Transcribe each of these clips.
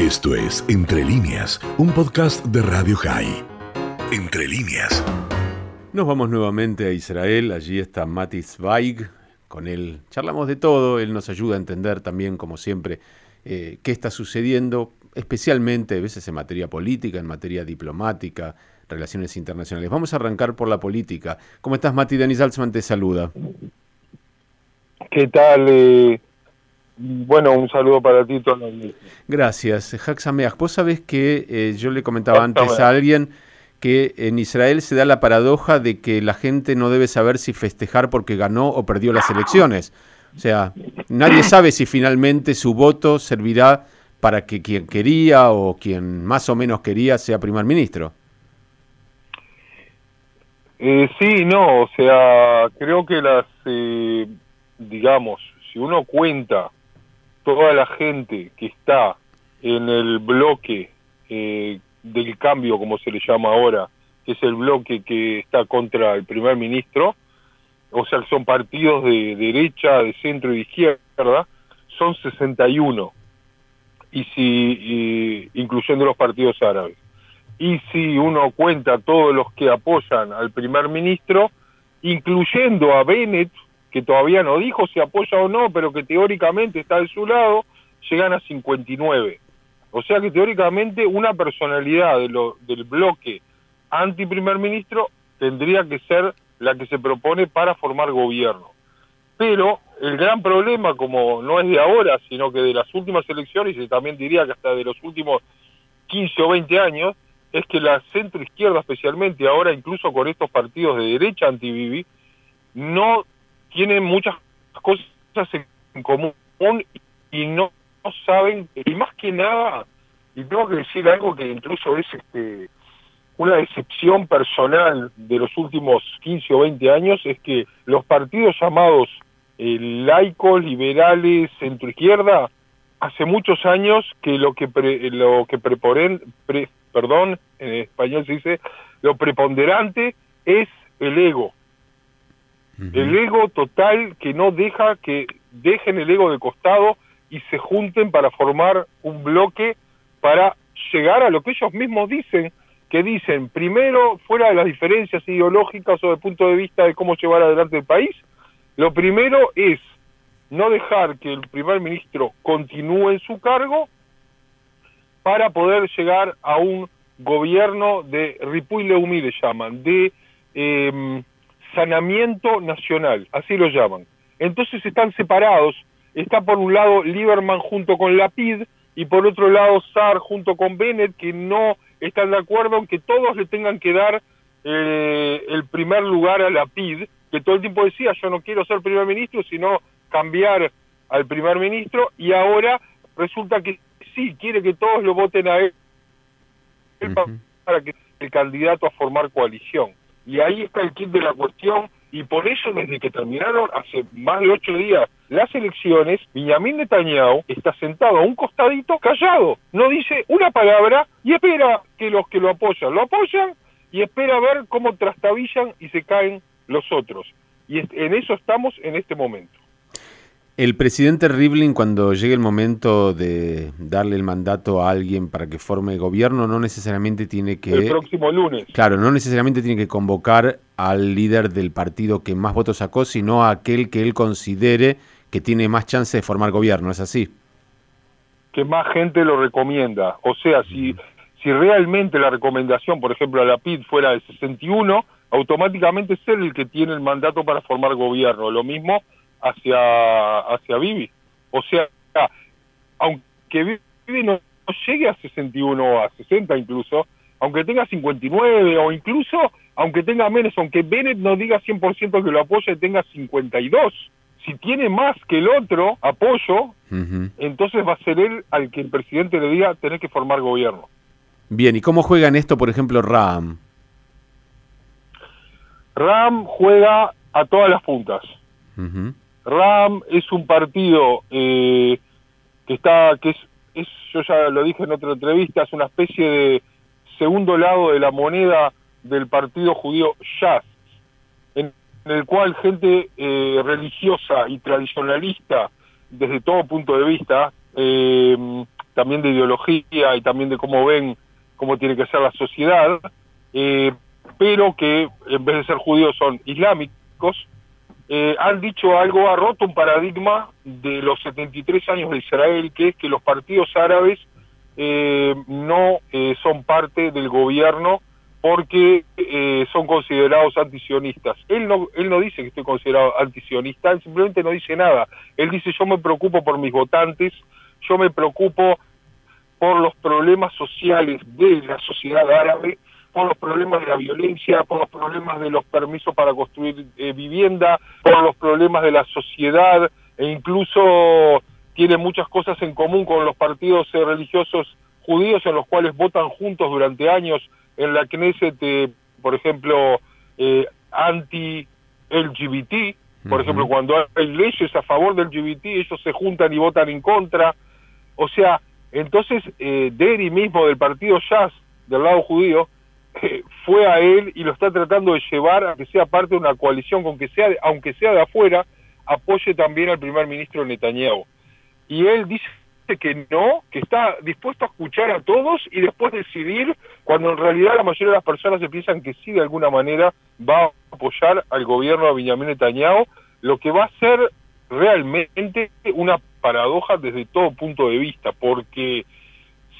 Esto es Entre líneas, un podcast de Radio High. Entre líneas. Nos vamos nuevamente a Israel, allí está Mati Zweig, con él charlamos de todo, él nos ayuda a entender también, como siempre, eh, qué está sucediendo, especialmente a veces en materia política, en materia diplomática, relaciones internacionales. Vamos a arrancar por la política. ¿Cómo estás, Mati? Denis Alzman te saluda. ¿Qué tal? Eh, bueno, un saludo para ti. Todo Gracias. Haxameach, vos sabés que eh, yo le comentaba antes a alguien que en Israel se da la paradoja de que la gente no debe saber si festejar porque ganó o perdió las elecciones. O sea, nadie sabe si finalmente su voto servirá para que quien quería o quien más o menos quería sea primer ministro. Eh, sí, no, o sea, creo que las, eh, digamos, si uno cuenta toda la gente que está en el bloque eh, del cambio, como se le llama ahora, que es el bloque que está contra el primer ministro, o sea, son partidos de derecha, de centro y de izquierda, son 61, y si, incluyendo los partidos árabes. Y si uno cuenta todos los que apoyan al primer ministro, incluyendo a Bennett, que todavía no dijo si apoya o no, pero que teóricamente está de su lado, llegan a 59. O sea que teóricamente una personalidad de lo, del bloque anti-primer ministro tendría que ser la que se propone para formar gobierno. Pero el gran problema, como no es de ahora, sino que de las últimas elecciones, y también diría que hasta de los últimos 15 o 20 años, es que la centro izquierda especialmente, ahora incluso con estos partidos de derecha anti-Bibi, no tienen muchas cosas en común y no, saben, y más que nada, y tengo que decir algo que incluso es este una decepción personal de los últimos 15 o 20 años, es que los partidos llamados eh, laicos, liberales, centroizquierda, hace muchos años que lo que lo que preporen, perdón, en español se dice, lo preponderante es el ego, el ego total que no deja que dejen el ego de costado y se junten para formar un bloque para llegar a lo que ellos mismos dicen, que dicen, primero, fuera de las diferencias ideológicas o de punto de vista de cómo llevar adelante el país, lo primero es no dejar que el primer ministro continúe en su cargo para poder llegar a un gobierno de Ripuy Leumí le llaman, de eh, sanamiento nacional, así lo llaman. Entonces están separados, está por un lado Lieberman junto con Lapid y por otro lado Sar junto con Bennett, que no están de acuerdo en que todos le tengan que dar eh, el primer lugar a Lapid, que todo el tiempo decía yo no quiero ser primer ministro, sino cambiar al primer ministro, y ahora resulta que sí, quiere que todos lo voten a él para que el candidato a formar coalición. Y ahí está el kit de la cuestión, y por eso desde que terminaron hace más de ocho días las elecciones, Benjamin Netanyahu está sentado a un costadito callado, no dice una palabra y espera que los que lo apoyan lo apoyan y espera ver cómo trastabillan y se caen los otros. Y en eso estamos en este momento. El presidente Rivlin, cuando llegue el momento de darle el mandato a alguien para que forme gobierno, no necesariamente tiene que... El próximo lunes. Claro, no necesariamente tiene que convocar al líder del partido que más votos sacó, sino a aquel que él considere que tiene más chance de formar gobierno, ¿es así? Que más gente lo recomienda. O sea, si, si realmente la recomendación, por ejemplo, a la PID fuera de 61, automáticamente es él el que tiene el mandato para formar gobierno. Lo mismo hacia, hacia Vivi. O sea, aunque Vivi no, llegue a 61 o a 60 incluso, aunque tenga 59 o incluso aunque tenga menos, aunque Bennett no diga 100% que lo apoya y tenga 52, si tiene más que el otro apoyo, entonces va a ser él al que el presidente le diga tener que formar gobierno. Bien, ¿y cómo juega en esto, por ejemplo, Ram? Ram juega a todas las puntas. RAM es un partido eh, que está, que es, yo ya lo dije en otra entrevista, es una especie de segundo lado de la moneda del partido judío Shas, en, el cual gente eh, religiosa y tradicionalista, desde todo punto de vista, eh, también de ideología y también de cómo ven cómo tiene que ser la sociedad, eh, pero que en vez de ser judíos son islámicos, eh, han dicho algo, ha roto un paradigma de los 73 años de Israel, que es que los partidos árabes eh, no eh, son parte del gobierno porque eh, son considerados antisionistas. Él no, él no dice que estoy considerado antisionista, él simplemente no dice nada. Él dice yo me preocupo por mis votantes, yo me preocupo por los problemas sociales de la sociedad árabe, por los problemas de la violencia, por los problemas de los permisos para construir eh, vivienda, por los problemas de la sociedad e incluso tiene muchas cosas en común con los partidos eh, religiosos judíos en los cuales votan juntos durante años en la Knesset, eh, por ejemplo, eh, anti-LGBT, por ejemplo, cuando hay leyes a favor del LGBT, ellos se juntan y votan en contra. O sea, entonces eh, Deri mismo del partido Jazz, del lado judío, eh, fue a él y lo está tratando de llevar a que sea parte de una coalición, con que sea, aunque sea de afuera, apoye también al primer ministro Netanyahu. Y él dice que no, que está dispuesto a escuchar a todos y después decidir, cuando en realidad la mayoría de las personas se piensan que sí de alguna manera va a apoyar al gobierno de Benjamin Netanyahu, lo que va a ser realmente una paradoja desde todo punto de vista, porque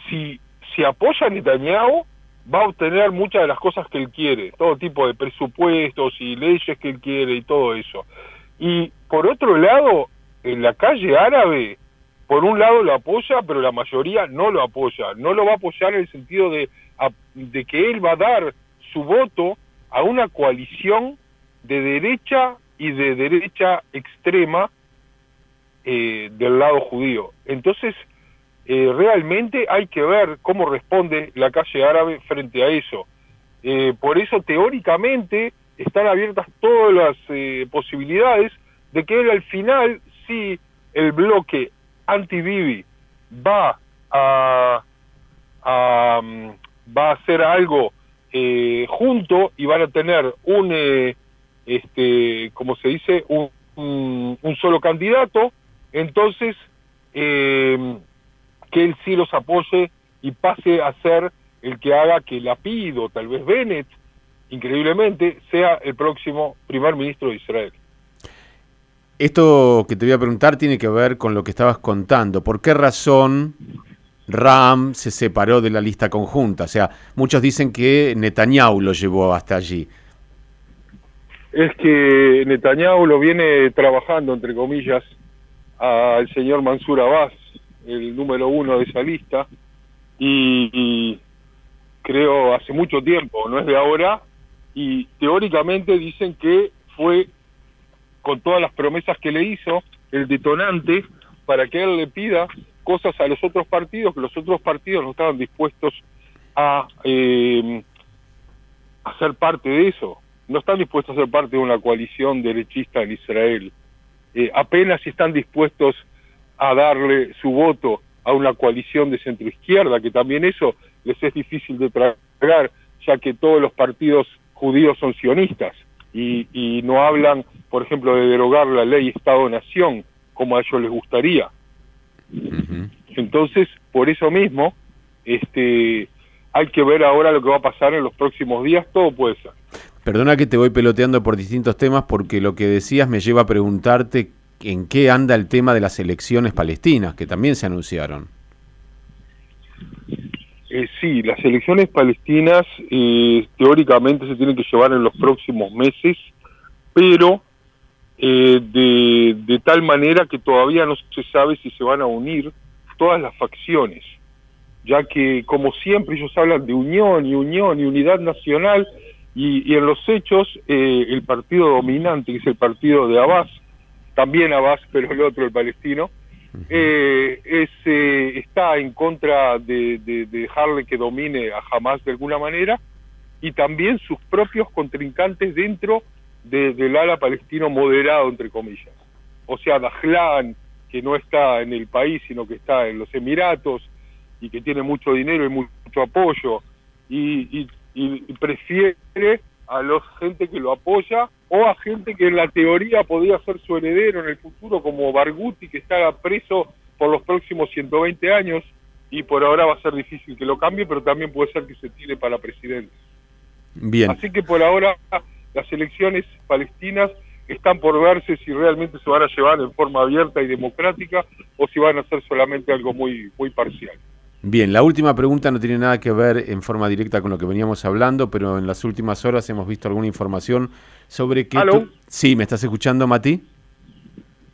si, si apoya a Netanyahu, va a obtener muchas de las cosas que él quiere, todo tipo de presupuestos y leyes que él quiere y todo eso. Y por otro lado, en la calle árabe, por un lado lo apoya, pero la mayoría no lo apoya. No lo va a apoyar en el sentido de, de que él va a dar su voto a una coalición de derecha y de derecha extrema eh, del lado judío. Entonces, eh, realmente hay que ver cómo responde la calle árabe frente a eso. Eh, por eso, teóricamente, están abiertas todas las eh, posibilidades de que él al final, si el bloque anti-Bibi va a, a, va a hacer algo eh, junto y van a tener un, eh, este, como se dice, un, un, un solo candidato, entonces eh, que él sí los apoye y pase a ser el que haga que Lapido, tal vez Bennett, increíblemente, sea el próximo primer ministro de Israel. Esto que te voy a preguntar tiene que ver con lo que estabas contando. ¿Por qué razón Ram se separó de la lista conjunta? O sea, muchos dicen que Netanyahu lo llevó hasta allí. Es que Netanyahu lo viene trabajando, entre comillas, al señor Mansur Abbas, el número uno de esa lista, y, creo hace mucho tiempo, no es de ahora, y teóricamente dicen que fue con todas las promesas que le hizo, el detonante para que él le pida cosas a los otros partidos, que los otros partidos no estaban dispuestos a, eh, a ser parte de eso, no están dispuestos a ser parte de una coalición derechista en Israel, eh, apenas están dispuestos a darle su voto a una coalición de centroizquierda, que también eso les es difícil de tragar, ya que todos los partidos judíos son sionistas y, y no hablan, por ejemplo, de derogar la ley Estado-Nación como a ellos les gustaría. Uh -huh. Entonces, por eso mismo, este, hay que ver ahora lo que va a pasar en los próximos días, todo puede ser. Perdona que te voy peloteando por distintos temas porque lo que decías me lleva a preguntarte en qué anda el tema de las elecciones palestinas, que también se anunciaron. Eh, sí, las elecciones palestinas eh, teóricamente se tienen que llevar en los próximos meses, pero eh, de, tal manera que todavía no se sabe si se van a unir todas las facciones, ya que como siempre ellos hablan de unión y unión y unidad nacional, y, y en los hechos eh, el partido dominante, que es el partido de Abbas, también Abbas, pero el otro, el palestino, eh, es, eh, está en contra de, de, de, dejarle que domine a Hamas de alguna manera y también sus propios contrincantes dentro de, del ala palestino moderado, entre comillas. O sea, Dajlan, que no está en el país, sino que está en los Emiratos y que tiene mucho dinero y mucho apoyo y, y, y prefiere a los gente que lo apoya o a gente que en la teoría podría ser su heredero en el futuro, como Barguti, que está preso por los próximos 120 años, y por ahora va a ser difícil que lo cambie, pero también puede ser que se tire para presidente. Bien. Así que por ahora las elecciones palestinas están por verse si realmente se van a llevar en forma abierta y democrática o si van a ser solamente algo muy, muy parcial. Bien, la última pregunta no tiene nada que ver en forma directa con lo que veníamos hablando, pero en las últimas horas hemos visto alguna información sobre que... Sí, ¿me estás escuchando, Mati?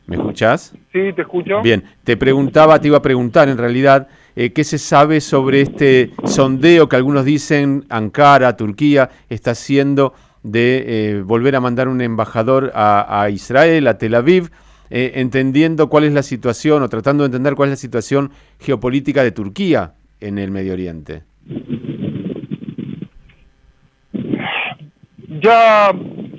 ¿Me escuchás? Sí, te escucho. Bien, te preguntaba, te iba a preguntar en realidad, eh, ¿qué se sabe sobre este sondeo que algunos dicen Ankara, Turquía, está haciendo de eh, volver a mandar un embajador a, Israel, a Tel Aviv, eh, entendiendo cuál es la situación o tratando de entender cuál es la situación geopolítica de Turquía en el Medio Oriente. Ya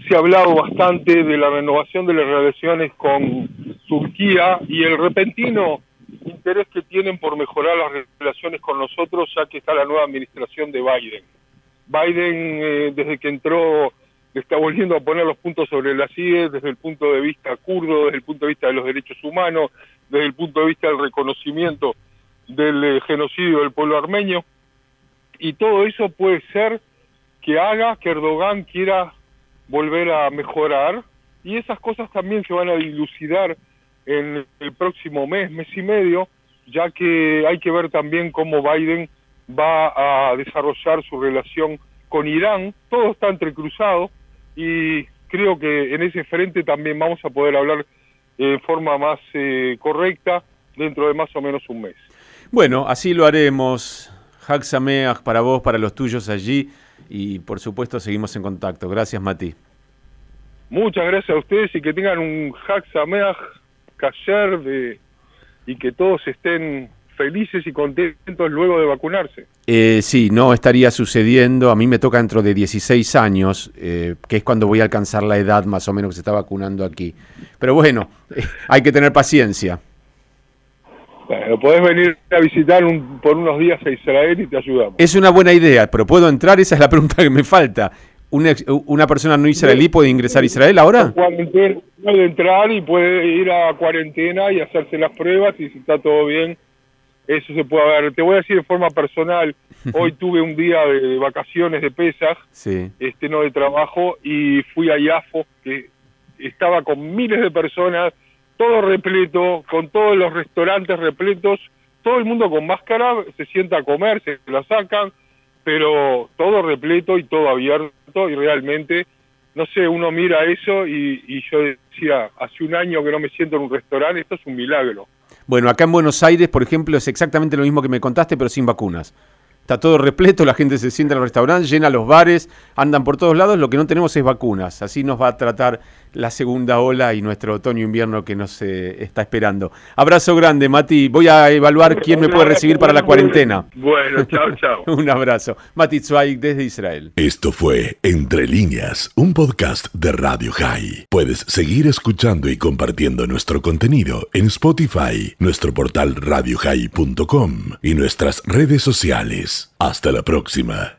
se ha hablado bastante de la renovación de las relaciones con Turquía y el repentino interés que tienen por mejorar las relaciones con nosotros ya que está la nueva administración de Biden. Biden, eh, desde que entró, está volviendo a poner los puntos sobre las IE desde el punto de vista kurdo, desde el punto de vista de los derechos humanos, desde el punto de vista del reconocimiento del eh, genocidio del pueblo armenio. Y todo eso puede ser que haga que Erdogan quiera volver a mejorar. Y esas cosas también se van a dilucidar en el próximo mes, mes y medio, ya que hay que ver también cómo Biden va a desarrollar su relación con Irán, todo está entrecruzado y creo que en ese frente también vamos a poder hablar en forma más eh, correcta dentro de más o menos un mes. Bueno, así lo haremos. Haxameach para vos, para los tuyos allí y por supuesto seguimos en contacto. Gracias, Mati. Muchas gracias a ustedes y que tengan un Haxameach Kasher de, y que todos estén felices y contentos luego de vacunarse. Eh, sí, no estaría sucediendo. A mí me toca dentro de 16 años, eh, que es cuando voy a alcanzar la edad más o menos que se está vacunando aquí. Pero bueno, eh, hay que tener paciencia. Bueno, podés venir a visitar por unos días a Israel y te ayudamos. Es una buena idea, pero ¿puedo entrar? Esa es la pregunta que me falta. ¿Una, una persona no israelí puede ingresar a Israel ahora? Puede entrar y puede ir a cuarentena y hacerse las pruebas y si está todo bien eso se puede ver. Te voy a decir de forma personal, hoy tuve un día de, vacaciones de pesas, este no de trabajo, y fui a Yafo, que estaba con miles de personas, todo repleto, con todos los restaurantes repletos, todo el mundo con máscara, se sienta a comer, se la sacan, pero todo repleto y todo abierto, y realmente, no sé, uno mira eso y, y yo decía, hace un año que no me siento en un restaurante, esto es un milagro. Bueno, acá en Buenos Aires, por ejemplo, es exactamente lo mismo que me contaste, pero sin vacunas. Está todo repleto, la gente se sienta en los restaurantes, llena los bares, andan por todos lados, lo que no tenemos es vacunas. Así nos va a tratar la segunda ola y nuestro otoño-invierno que nos eh, está esperando. Abrazo grande, Mati. Voy a evaluar quién me puede recibir para la cuarentena. Bueno, chao, chao. un abrazo. Mati Zweig desde Israel. Esto fue Entre Líneas, un podcast de Radio High. Puedes seguir escuchando y compartiendo nuestro contenido en Spotify, nuestro portal radiohigh.com y nuestras redes sociales. Hasta la próxima.